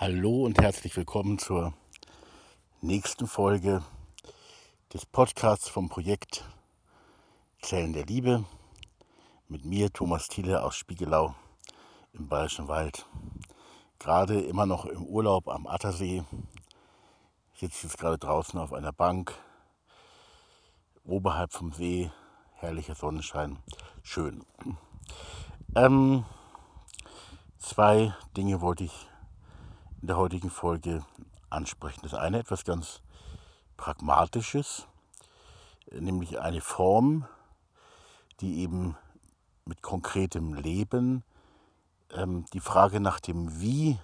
Hallo und herzlich willkommen zur nächsten Folge des Podcasts vom Projekt Zellen der Liebe mit mir, Thomas Thiele aus Spiegelau im Bayerischen Wald. Gerade immer noch im Urlaub am Attersee, sitze jetzt gerade draußen auf einer Bank, oberhalb vom See, herrlicher Sonnenschein, schön. Ähm, zwei Dinge wollte ich in der heutigen Folge ansprechen. Das eine etwas ganz Pragmatisches, nämlich eine Form, die eben mit konkretem Leben ähm, die Frage nach dem Wie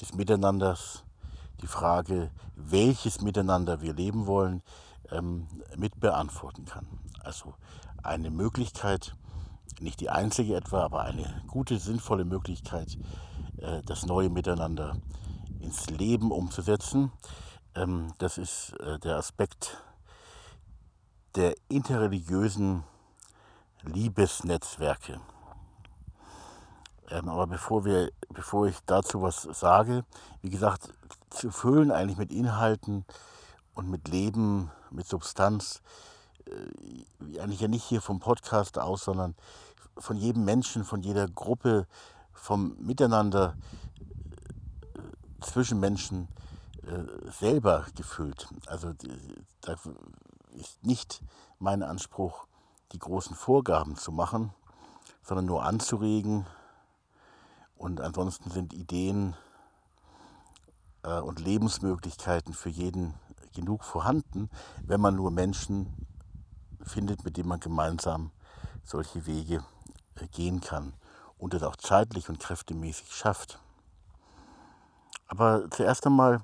des Miteinanders, die Frage, welches Miteinander wir leben wollen, ähm, mit beantworten kann. Also eine Möglichkeit, nicht die einzige etwa, aber eine gute, sinnvolle Möglichkeit, das neue Miteinander ins Leben umzusetzen. Ähm, das ist äh, der Aspekt der interreligiösen Liebesnetzwerke. Ähm, aber bevor, wir, bevor ich dazu was sage, wie gesagt, zu füllen eigentlich mit Inhalten und mit Leben, mit Substanz, äh, eigentlich ja nicht hier vom Podcast aus, sondern von jedem Menschen, von jeder Gruppe, vom Miteinander äh, zwischen Menschen äh, selber gefüllt. Also da ist nicht mein Anspruch, die großen Vorgaben zu machen, sondern nur anzuregen. Und ansonsten sind Ideen äh, und Lebensmöglichkeiten für jeden genug vorhanden, wenn man nur Menschen findet, mit denen man gemeinsam solche Wege gehen kann und es auch zeitlich und kräftemäßig schafft. Aber zuerst einmal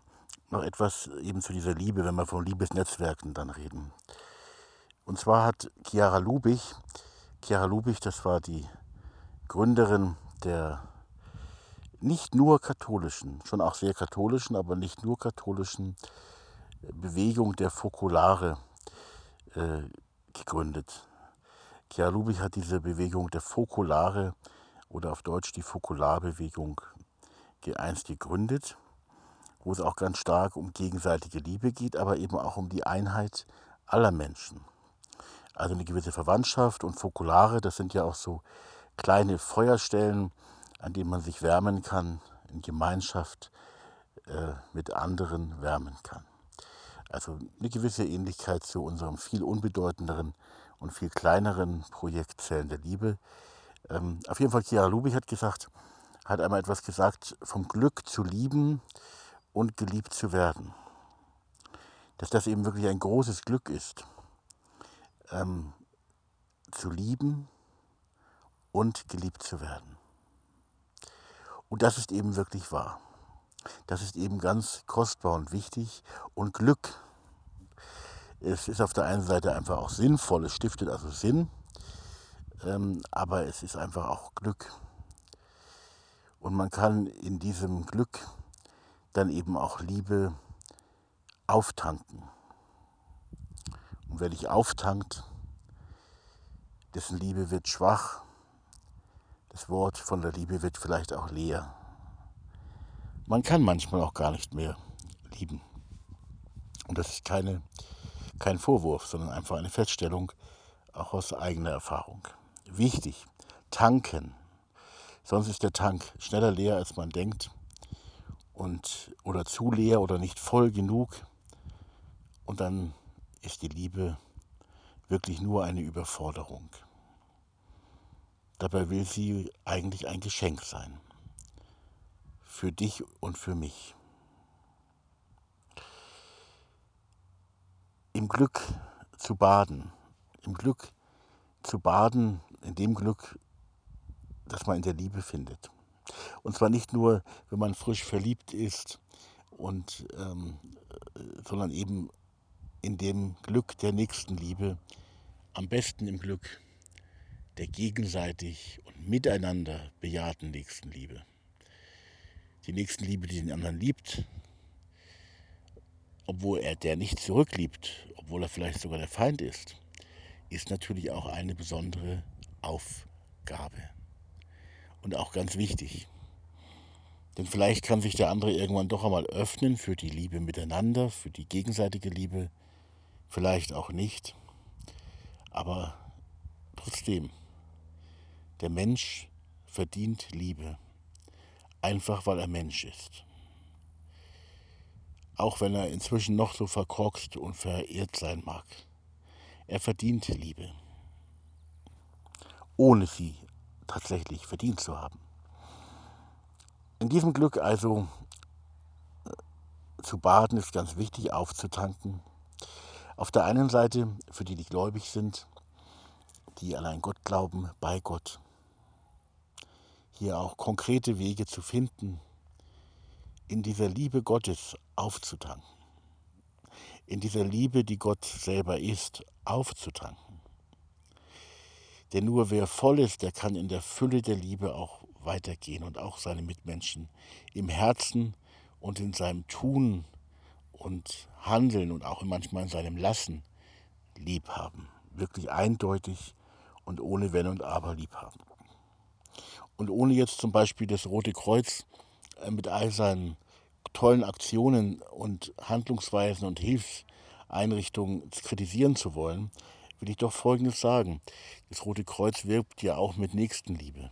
noch etwas eben zu dieser Liebe, wenn wir von Liebesnetzwerken dann reden. Und zwar hat Chiara Lubich, Chiara Lubich, das war die Gründerin der nicht nur katholischen, schon auch sehr katholischen, aber nicht nur katholischen Bewegung der Fokulare äh, gegründet. Chiara Lubich hat diese Bewegung der Fokulare oder auf Deutsch die Fokularbewegung einst gegründet, wo es auch ganz stark um gegenseitige Liebe geht, aber eben auch um die Einheit aller Menschen. Also eine gewisse Verwandtschaft und Fokulare, das sind ja auch so kleine Feuerstellen, an denen man sich wärmen kann, in Gemeinschaft äh, mit anderen wärmen kann. Also eine gewisse Ähnlichkeit zu unserem viel unbedeutenderen und viel kleineren Projekt Zellen der Liebe, ähm, auf jeden Fall, Chiara Lubich hat gesagt, hat einmal etwas gesagt vom Glück zu lieben und geliebt zu werden. Dass das eben wirklich ein großes Glück ist, ähm, zu lieben und geliebt zu werden. Und das ist eben wirklich wahr. Das ist eben ganz kostbar und wichtig. Und Glück, es ist auf der einen Seite einfach auch sinnvoll, es stiftet also Sinn, ähm, aber es ist einfach auch Glück. Und man kann in diesem Glück dann eben auch Liebe auftanken. Und wer dich auftankt, dessen Liebe wird schwach, das Wort von der Liebe wird vielleicht auch leer. Man kann manchmal auch gar nicht mehr lieben. Und das ist keine, kein Vorwurf, sondern einfach eine Feststellung, auch aus eigener Erfahrung wichtig. Tanken. Sonst ist der Tank schneller leer, als man denkt. Und, oder zu leer oder nicht voll genug. Und dann ist die Liebe wirklich nur eine Überforderung. Dabei will sie eigentlich ein Geschenk sein. Für dich und für mich. Im Glück zu baden, im Glück zu baden in dem Glück, das man in der Liebe findet. Und zwar nicht nur, wenn man frisch verliebt ist, und, ähm, sondern eben in dem Glück der Nächstenliebe, am besten im Glück der gegenseitig und miteinander bejahten Nächstenliebe. Die Nächstenliebe, die den anderen liebt, obwohl er der nicht zurückliebt, obwohl er vielleicht sogar der Feind ist, ist natürlich auch eine besondere Aufgabe. Und auch ganz wichtig. Denn vielleicht kann sich der andere irgendwann doch einmal öffnen für die Liebe miteinander, für die gegenseitige Liebe, vielleicht auch nicht. Aber trotzdem, der Mensch verdient Liebe, einfach weil er Mensch ist. Auch wenn er inzwischen noch so verkorkst und verirrt sein mag. Er verdient Liebe, ohne sie tatsächlich verdient zu haben. In diesem Glück also äh, zu baden ist ganz wichtig, aufzutanken. Auf der einen Seite für die, die gläubig sind, die einen Gott glauben, bei Gott. Hier auch konkrete Wege zu finden, in dieser Liebe Gottes aufzutanken. In dieser Liebe, die Gott selber ist, aufzutanken. Denn nur wer voll ist, der kann in der Fülle der Liebe auch weitergehen und auch seine Mitmenschen im Herzen und in seinem Tun und Handeln und auch manchmal in seinem Lassen lieb haben. Wirklich eindeutig und ohne Wenn und Aber lieb haben. Und ohne jetzt zum Beispiel das Rote Kreuz äh, mit all seinen tollen Aktionen und Handlungsweisen und Hilfseinrichtungen kritisieren zu wollen, will ich doch Folgendes sagen. Das Rote Kreuz wirbt ja auch mit Nächstenliebe.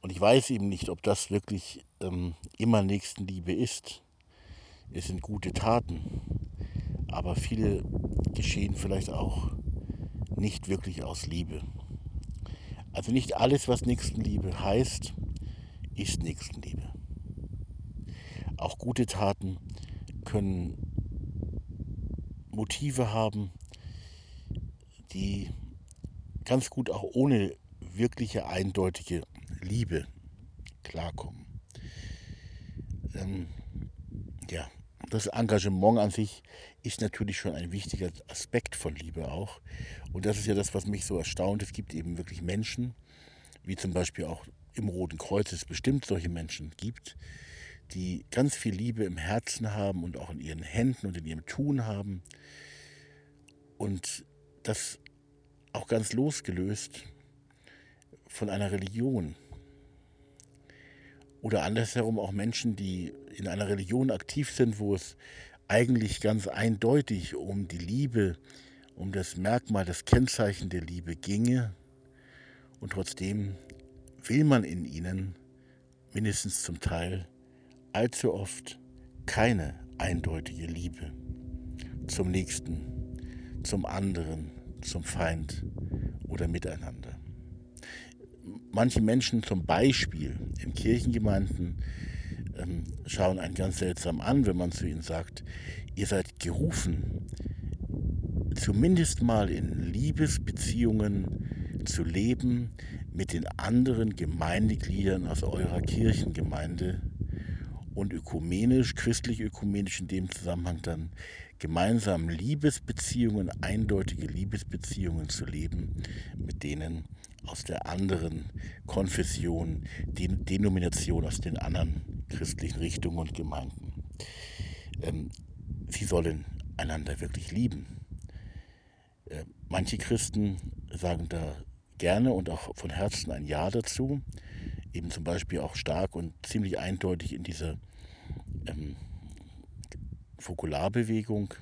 Und ich weiß eben nicht, ob das wirklich ähm, immer Nächstenliebe ist. Es sind gute Taten, aber viele geschehen vielleicht auch nicht wirklich aus Liebe. Also nicht alles, was Nächstenliebe heißt, ist Nächstenliebe. Auch gute Taten können Motive haben, die ganz gut auch ohne wirkliche eindeutige Liebe klarkommen. Ähm, ja, das Engagement an sich ist natürlich schon ein wichtiger Aspekt von Liebe auch. Und das ist ja das, was mich so erstaunt. Es gibt eben wirklich Menschen, wie zum Beispiel auch im Roten Kreuz es bestimmt solche Menschen gibt, die ganz viel Liebe im Herzen haben und auch in ihren Händen und in ihrem Tun haben. Und das auch ganz losgelöst von einer Religion. Oder andersherum auch Menschen, die in einer Religion aktiv sind, wo es eigentlich ganz eindeutig um die Liebe, um das Merkmal, das Kennzeichen der Liebe ginge. Und trotzdem will man in ihnen, mindestens zum Teil, allzu oft keine eindeutige Liebe zum Nächsten, zum anderen, zum Feind oder miteinander. Manche Menschen zum Beispiel in Kirchengemeinden ähm, schauen einen ganz seltsam an, wenn man zu ihnen sagt, ihr seid gerufen, zumindest mal in Liebesbeziehungen zu leben mit den anderen Gemeindegliedern aus eurer Kirchengemeinde und ökumenisch, christlich-ökumenisch in dem Zusammenhang dann gemeinsam Liebesbeziehungen, eindeutige Liebesbeziehungen zu leben mit denen aus der anderen Konfession, Denomination aus den anderen christlichen Richtungen und Gemeinden. Ähm, sie sollen einander wirklich lieben. Äh, manche Christen sagen da gerne und auch von Herzen ein Ja dazu, eben zum Beispiel auch stark und ziemlich eindeutig in dieser ähm, Fokularbewegung,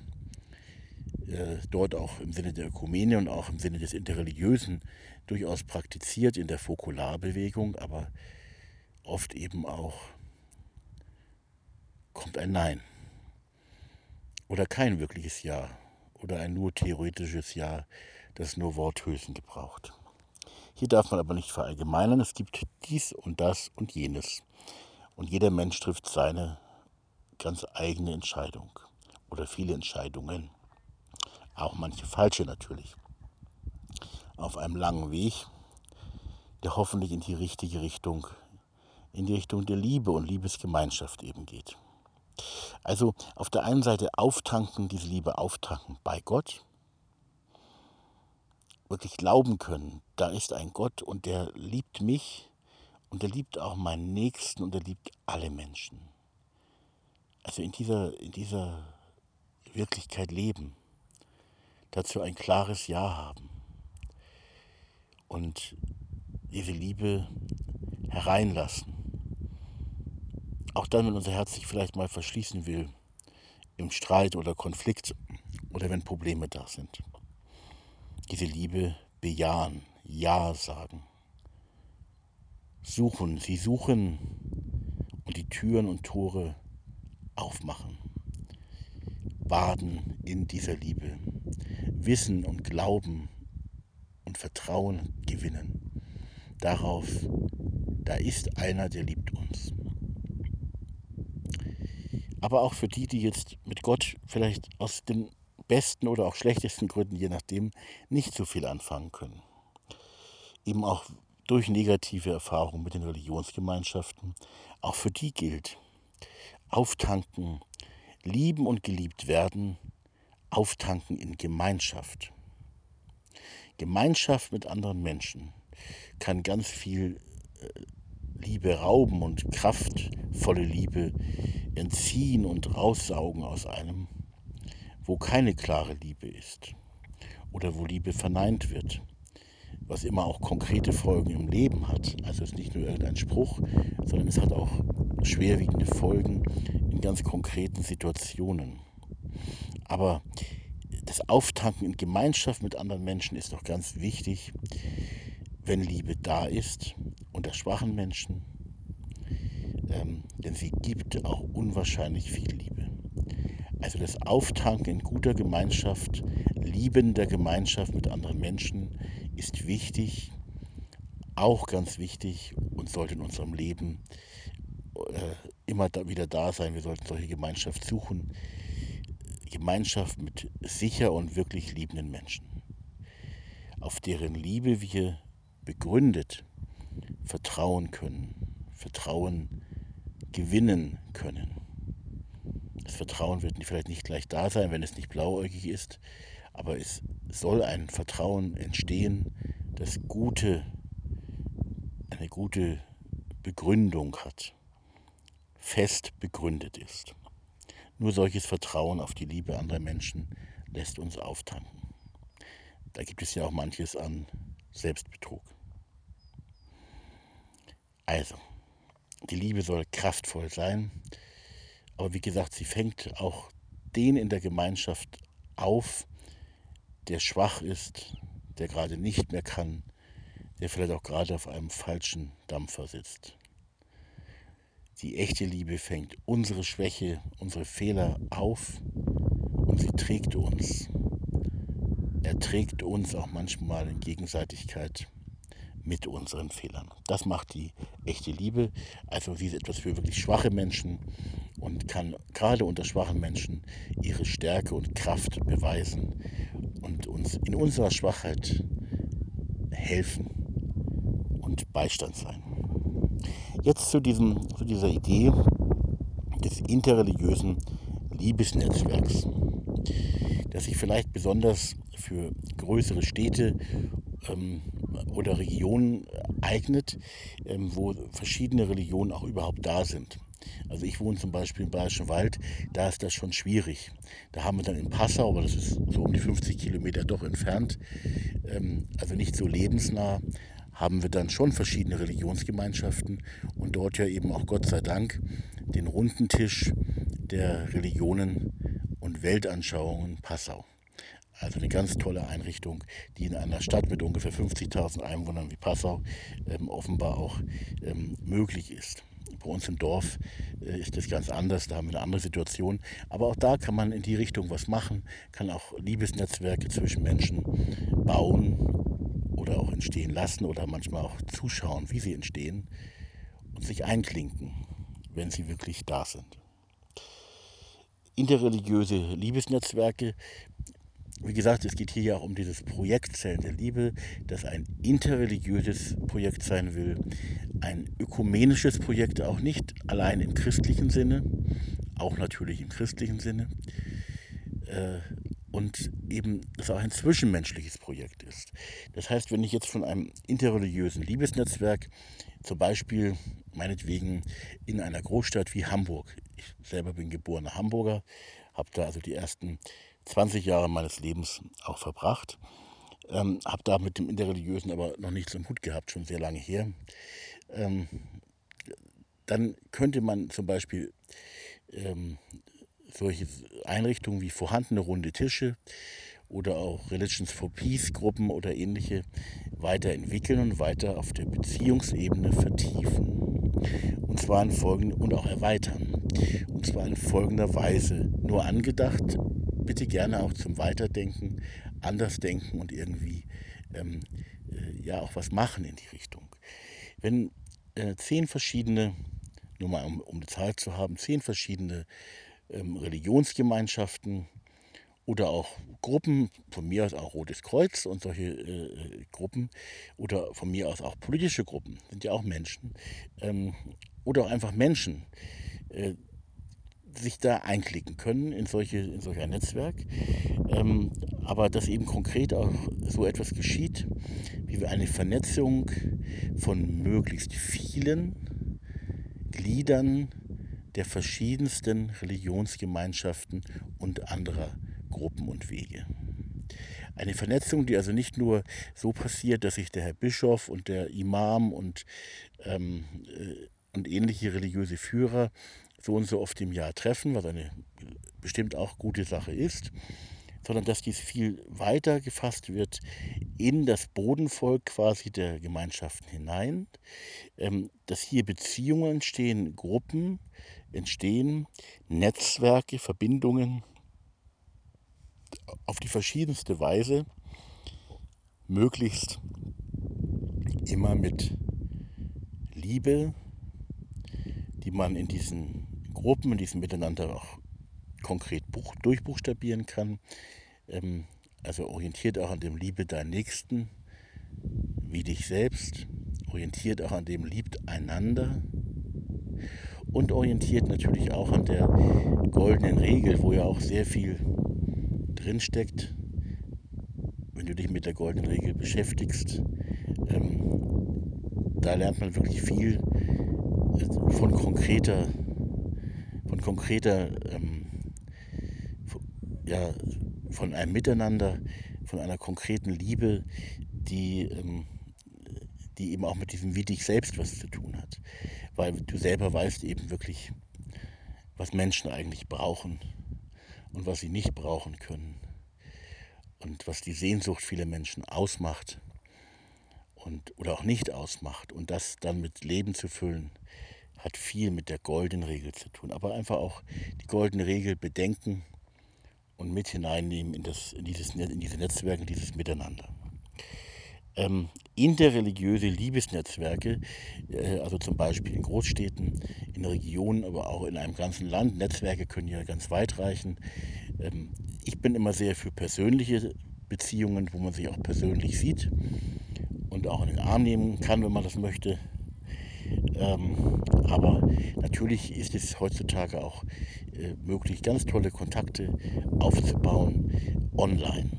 äh, dort auch im Sinne der Ökumene und auch im Sinne des Interreligiösen durchaus praktiziert in der Fokularbewegung, aber oft eben auch kommt ein Nein oder kein wirkliches Ja oder ein nur theoretisches Ja, das nur Worthülsen gebraucht. Hier darf man aber nicht verallgemeinern, es gibt dies und das und jenes. Und jeder Mensch trifft seine ganz eigene Entscheidung oder viele Entscheidungen. Auch manche falsche natürlich. Auf einem langen Weg, der hoffentlich in die richtige Richtung, in die Richtung der Liebe und Liebesgemeinschaft eben geht. Also auf der einen Seite auftanken, diese Liebe auftanken bei Gott, wirklich glauben können, da ist ein Gott und der liebt mich und der liebt auch meinen Nächsten und er liebt alle Menschen also in dieser, in dieser Wirklichkeit leben, dazu ein klares Ja haben und diese Liebe hereinlassen auch dann, wenn unser Herz sich vielleicht mal verschließen will, im Streit oder Konflikt oder wenn Probleme da sind. Diese Liebe bejahen, Ja sagen. Suchen, sie suchen und die Türen und Tore aufmachen. Baden in dieser Liebe. Wissen und Glauben und Vertrauen gewinnen. Darauf, da ist einer, der liebt uns. Aber auch für die, die jetzt mit Gott vielleicht aus den besten oder auch schlechtesten Gründen, je nachdem, nicht so viel anfangen können. Eben auch durch negative Erfahrungen mit den Religionsgemeinschaften. Auch für die gilt, auftanken, lieben und geliebt werden, auftanken in Gemeinschaft. Gemeinschaft mit anderen Menschen kann ganz viel äh, Liebe rauben und kraftvolle Liebe entziehen und raussaugen aus einem, wo keine klare Liebe ist oder wo Liebe verneint wird, was immer auch konkrete Folgen im Leben hat. Also es ist nicht nur irgendein Spruch, sondern es hat auch schwerwiegende Folgen in ganz konkreten Situationen. Aber das Auftanken in Gemeinschaft mit anderen Menschen ist doch ganz wichtig, wenn Liebe da ist, unter schwachen Menschen, ähm, denn sie gibt auch unwahrscheinlich viel Liebe. Also das Auftanken in guter Gemeinschaft, liebender Gemeinschaft mit anderen Menschen ist wichtig, auch ganz wichtig und sollte in unserem Leben äh, immer da, wieder da sein. Wir sollten solche Gemeinschaft suchen. Gemeinschaft mit sicher und wirklich liebenden Menschen, auf deren Liebe wir begründet vertrauen können, Vertrauen gewinnen können. Das Vertrauen wird vielleicht nicht gleich da sein, wenn es nicht blauäugig ist, aber es soll ein Vertrauen entstehen, das gute, eine gute Begründung hat, fest begründet ist. Nur solches Vertrauen auf die Liebe anderer Menschen lässt uns auftanken. Da gibt es ja auch manches an Selbstbetrug. Also, die Liebe soll kraftvoll sein, aber wie gesagt, sie fängt auch den in der Gemeinschaft auf, der schwach ist, der gerade nicht mehr kann, der vielleicht auch gerade auf einem falschen Dampfer sitzt. Die echte Liebe fängt unsere Schwäche, unsere Fehler auf und sie trägt uns. Er trägt uns auch manchmal in Gegenseitigkeit mit unseren Fehlern. Das macht die echte Liebe. Also sie ist etwas für wirklich schwache Menschen und kann gerade unter schwachen Menschen ihre Stärke und Kraft beweisen und uns in unserer Schwachheit helfen und Beistand sein. Jetzt zu, diesem, zu dieser Idee des interreligiösen Liebesnetzwerks, das sich vielleicht besonders für größere Städte ähm, oder Regionen eignet, ähm, wo verschiedene Religionen auch überhaupt da sind. Also ich wohne zum Beispiel im Bayerischen Wald, da ist das schon schwierig. Da haben wir dann in Passau, aber das ist so um die 50 Kilometer doch entfernt, ähm, also nicht so lebensnah, haben wir dann schon verschiedene Religionsgemeinschaften und dort ja eben auch Gott sei Dank den runden Tisch der Religionen und Weltanschauungen Passau. Also eine ganz tolle Einrichtung, die in einer Stadt mit ungefähr 50.000 Einwohnern wie Passau ähm, offenbar auch ähm, möglich ist. Bei uns im Dorf äh, ist das ganz anders, da haben wir eine andere Situation. Aber auch da kann man in die Richtung was machen, kann auch Liebesnetzwerke zwischen Menschen bauen oder auch entstehen lassen oder manchmal auch zuschauen, wie sie entstehen und sich einklinken, wenn sie wirklich da sind interreligiöse Liebesnetzwerke wie gesagt, es geht hier ja auch um dieses Projekt Zellen der Liebe, das ein interreligiöses Projekt sein will, ein ökumenisches Projekt, auch nicht allein im christlichen Sinne, auch natürlich im christlichen Sinne, äh, und eben, das auch ein zwischenmenschliches Projekt ist. Das heißt, wenn ich jetzt von einem interreligiösen Liebesnetzwerk, zum Beispiel meinetwegen in einer Großstadt wie Hamburg, ich selber bin geborener Hamburger, habe da also die ersten 20 Jahre meines Lebens auch verbracht. Ähm, habe da mit dem Interreligiösen aber noch nichts im Hut gehabt, schon sehr lange her. Ähm, dann könnte man zum Beispiel ähm, solche Einrichtungen wie vorhandene runde Tische oder auch Religions for Peace Gruppen oder ähnliche weiterentwickeln und weiter auf der Beziehungsebene vertiefen. Und zwar in folgende, und auch erweitern. Und zwar in folgender Weise. Nur angedacht, bitte gerne auch zum Weiterdenken, Andersdenken und irgendwie ähm, äh, ja auch was machen in die Richtung. Wenn äh, zehn verschiedene, nur mal um, um eine Zahl zu haben, zehn verschiedene ähm, Religionsgemeinschaften oder auch Gruppen, von mir aus auch Rotes Kreuz und solche äh, Gruppen oder von mir aus auch politische Gruppen, sind ja auch Menschen, ähm, oder auch einfach Menschen, äh, sich da einklicken können in, solche, in solch ein Netzwerk. Ähm, aber dass eben konkret auch so etwas geschieht, wie eine Vernetzung von möglichst vielen Gliedern der verschiedensten Religionsgemeinschaften und anderer Gruppen und Wege. Eine Vernetzung, die also nicht nur so passiert, dass sich der Herr Bischof und der Imam und, ähm, äh, und ähnliche religiöse Führer so und so oft im Jahr treffen, was eine bestimmt auch gute Sache ist, sondern dass dies viel weiter gefasst wird in das Bodenvolk quasi der Gemeinschaften hinein, ähm, dass hier Beziehungen entstehen, Gruppen entstehen, Netzwerke, Verbindungen auf die verschiedenste Weise, möglichst immer mit Liebe, die man in diesen Gruppen, in diesem Miteinander auch konkret durchbuchstabieren kann. Ähm, also orientiert auch an dem Liebe deinen Nächsten wie dich selbst, orientiert auch an dem liebt einander und orientiert natürlich auch an der goldenen Regel, wo ja auch sehr viel drinsteckt, wenn du dich mit der goldenen Regel beschäftigst. Ähm, da lernt man wirklich viel äh, von konkreter, konkreter, ähm, ja, von einem Miteinander, von einer konkreten Liebe, die, ähm, die eben auch mit diesem wie dich selbst was zu tun hat. Weil du selber weißt eben wirklich, was Menschen eigentlich brauchen und was sie nicht brauchen können und was die Sehnsucht vieler Menschen ausmacht und, oder auch nicht ausmacht und das dann mit Leben zu füllen, hat viel mit der goldenen Regel zu tun. Aber einfach auch die goldene Regel bedenken und mit hineinnehmen in, das, in, dieses, in diese Netzwerke, in dieses Miteinander. Ähm, interreligiöse Liebesnetzwerke, äh, also zum Beispiel in Großstädten, in Regionen, aber auch in einem ganzen Land. Netzwerke können ja ganz weit reichen. Ähm, ich bin immer sehr für persönliche Beziehungen, wo man sich auch persönlich sieht und auch in den Arm nehmen kann, wenn man das möchte. Ähm, aber natürlich ist es heutzutage auch äh, möglich, ganz tolle Kontakte aufzubauen online.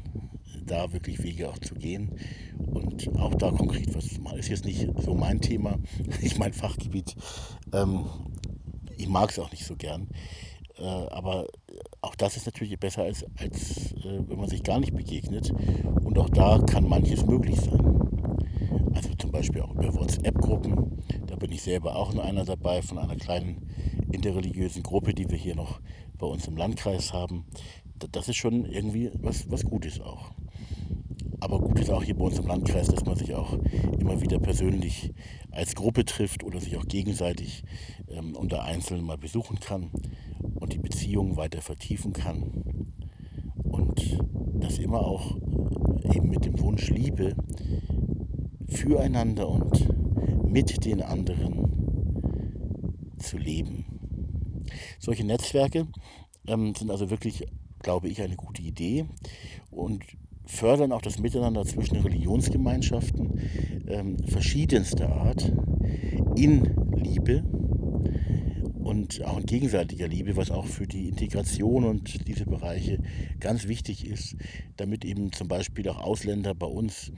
Da wirklich Wege auch zu gehen und auch da konkret was zu machen. Ist jetzt nicht so mein Thema, nicht mein Fachgebiet. Ähm, ich mag es auch nicht so gern. Äh, aber auch das ist natürlich besser, als, als äh, wenn man sich gar nicht begegnet. Und auch da kann manches möglich sein. Also zum Beispiel auch über WhatsApp-Gruppen. Bin ich selber auch nur einer dabei von einer kleinen interreligiösen Gruppe, die wir hier noch bei uns im Landkreis haben. Das ist schon irgendwie was, was Gutes auch. Aber gut ist auch hier bei uns im Landkreis, dass man sich auch immer wieder persönlich als Gruppe trifft oder sich auch gegenseitig ähm, unter Einzelnen mal besuchen kann und die Beziehung weiter vertiefen kann. Und das immer auch eben mit dem Wunsch Liebe füreinander und mit den anderen zu leben. Solche Netzwerke ähm, sind also wirklich, glaube ich, eine gute Idee und fördern auch das Miteinander zwischen Religionsgemeinschaften ähm, verschiedenster Art in Liebe und auch in gegenseitiger Liebe, was auch für die Integration und diese Bereiche ganz wichtig ist, damit eben zum Beispiel auch Ausländer bei uns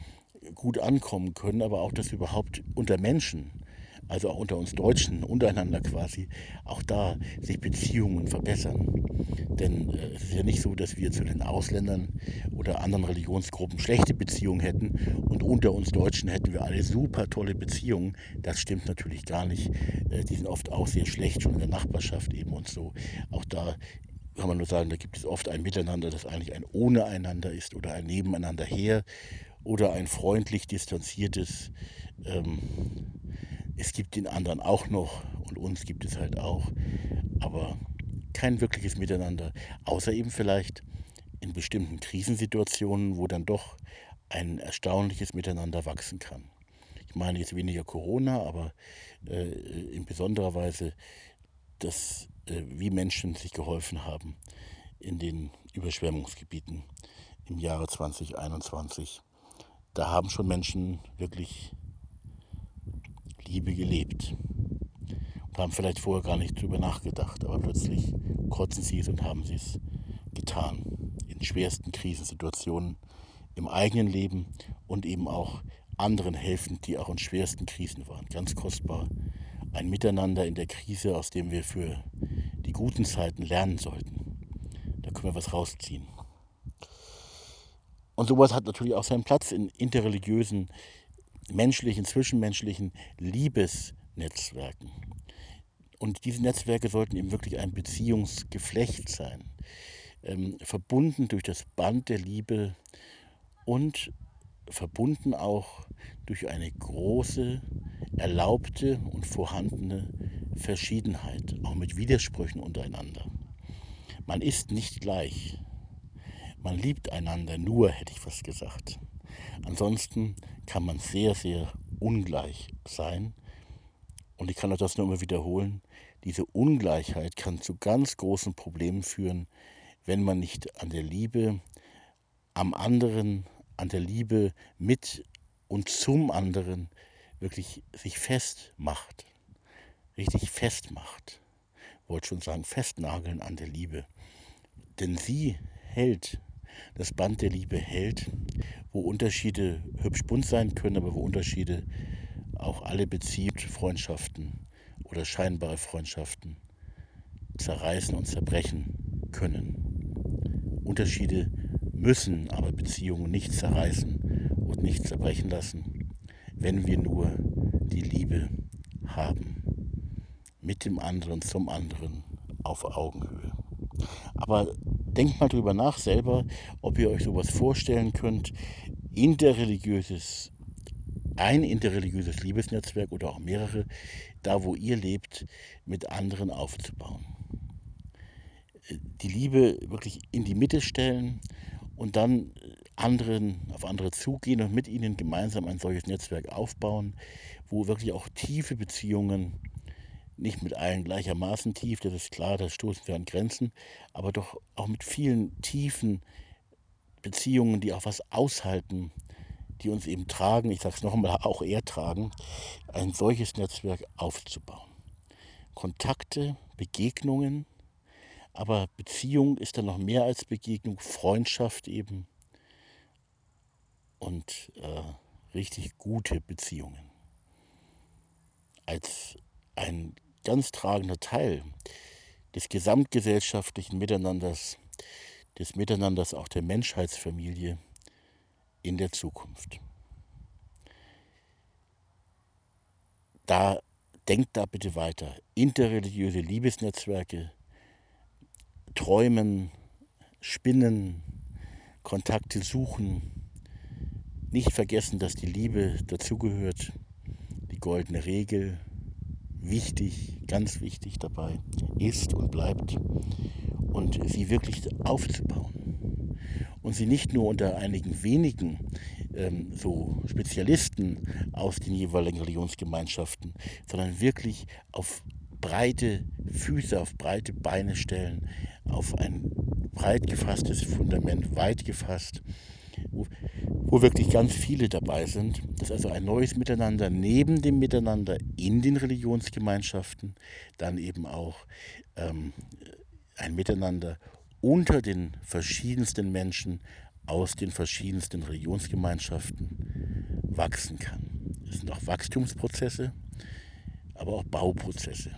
gut ankommen können, aber auch, dass überhaupt unter Menschen also auch unter uns Deutschen, untereinander quasi, auch da sich Beziehungen verbessern. Denn äh, es ist ja nicht so, dass wir zu den Ausländern oder anderen Religionsgruppen schlechte Beziehungen hätten und unter uns Deutschen hätten wir alle super tolle Beziehungen. Das stimmt natürlich gar nicht. Äh, die sind oft auch sehr schlecht, schon in der Nachbarschaft eben und so. Auch da kann man nur sagen, da gibt es oft ein Miteinander, das eigentlich ein ohne einander ist oder ein Nebeneinander her oder ein freundlich distanziertes. Ähm, es gibt den anderen auch noch und uns gibt es halt auch, aber kein wirkliches Miteinander, außer eben vielleicht in bestimmten Krisensituationen, wo dann doch ein erstaunliches Miteinander wachsen kann. Ich meine jetzt weniger Corona, aber äh, in besonderer Weise, dass, äh, wie Menschen sich geholfen haben in den Überschwemmungsgebieten im Jahre 2021 da haben schon Menschen wirklich Liebe gelebt und haben vielleicht vorher gar nicht drüber nachgedacht, aber plötzlich kotzen sie es und haben sie es getan. In schwersten Krisensituationen im eigenen Leben und eben auch anderen helfen, die auch in schwersten Krisen waren. Ganz kostbar. Ein Miteinander in der Krise, aus dem wir für die guten Zeiten lernen sollten. Da können wir was rausziehen. Und sowas hat natürlich auch seinen Platz in interreligiösen, menschlichen, zwischenmenschlichen Liebesnetzwerken. Und diese Netzwerke sollten eben wirklich ein Beziehungsgeflecht sein, ähm, verbunden durch das Band der Liebe und verbunden auch durch eine große, erlaubte und vorhandene Verschiedenheit, auch mit Widersprüchen untereinander. Man ist nicht gleich. Man liebt einander nur, hätte ich fast gesagt. Ansonsten kann man sehr, sehr ungleich sein. Und ich kann auch das nur immer wiederholen. Diese Ungleichheit kann zu ganz großen Problemen führen, wenn man nicht an der Liebe am anderen, an der Liebe mit und zum anderen wirklich sich festmacht. Richtig festmacht. Ich wollte schon sagen, festnageln an der Liebe. Denn sie hält das Band der Liebe hält, wo Unterschiede hübsch bunt sein können, aber wo Unterschiede auch alle bezieht, Freundschaften oder scheinbare Freundschaften zerreißen und zerbrechen können. Unterschiede müssen aber Beziehungen nicht zerreißen und nicht zerbrechen lassen, wenn wir nur die Liebe haben. Mit dem anderen, zum anderen, auf Augenhöhe. Aber denkt mal drüber nach selber, ob ihr euch sowas vorstellen könnt. Interreligiöses, ein interreligiöses Liebesnetzwerk oder auch mehrere, da wo ihr lebt, mit anderen aufzubauen. Die Liebe wirklich in die Mitte stellen und dann anderen, auf andere zugehen und mit ihnen gemeinsam ein solches Netzwerk aufbauen, wo wirklich auch tiefe Beziehungen nicht mit allen gleichermaßen tief, das ist klar, da stoßen wir an Grenzen, aber doch auch mit vielen tiefen Beziehungen, die auch was aushalten, die uns eben tragen, ich sage es nochmal, auch eher tragen, ein solches Netzwerk aufzubauen. Kontakte, Begegnungen, aber Beziehung ist dann noch mehr als Begegnung, Freundschaft eben und äh, richtig gute Beziehungen. Als ein ganz tragender Teil des gesamtgesellschaftlichen Miteinanders, des Miteinanders auch der Menschheitsfamilie in der Zukunft. Da denkt da bitte weiter. Interreligiöse Liebesnetzwerke, Träumen, Spinnen, Kontakte suchen. Nicht vergessen, dass die Liebe dazugehört, die goldene Regel, wichtig, ganz wichtig dabei ist und bleibt und sie wirklich aufzubauen. Und sie nicht nur unter einigen wenigen ähm, so Spezialisten aus den jeweiligen Religionsgemeinschaften, sondern wirklich auf breite Füße, auf breite Beine stellen, auf ein breit gefasstes Fundament, weit gefasst wo, wirklich ganz viele dabei sind. Das ist also ein neues Miteinander neben dem Miteinander in den Religionsgemeinschaften, dann eben auch ähm, ein Miteinander unter den verschiedensten Menschen aus den verschiedensten Religionsgemeinschaften wachsen kann. Es sind auch Wachstumsprozesse. aber auch Bauprozesse.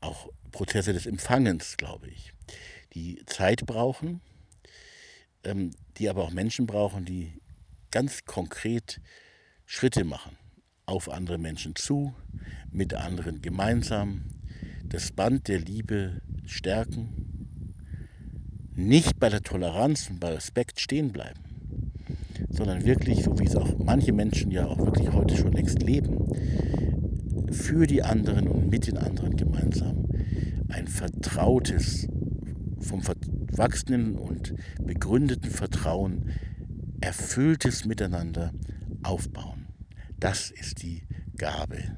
Auch Prozesse des Empfangens, glaube ich, die Zeit brauchen, ähm, die aber auch Menschen brauchen, die ganz konkret Schritte machen, auf andere Menschen zu, mit anderen gemeinsam, das Band der Liebe stärken, nicht bei der Toleranz und bei Respekt stehen bleiben, sondern wirklich, so wie es auch manche Menschen ja auch wirklich heute schon längst leben, für die anderen und mit den anderen gemeinsam ein vertrautes, vom wachsenden und begründeten Vertrauen erfülltes Miteinander aufbauen. Das ist die Gabe.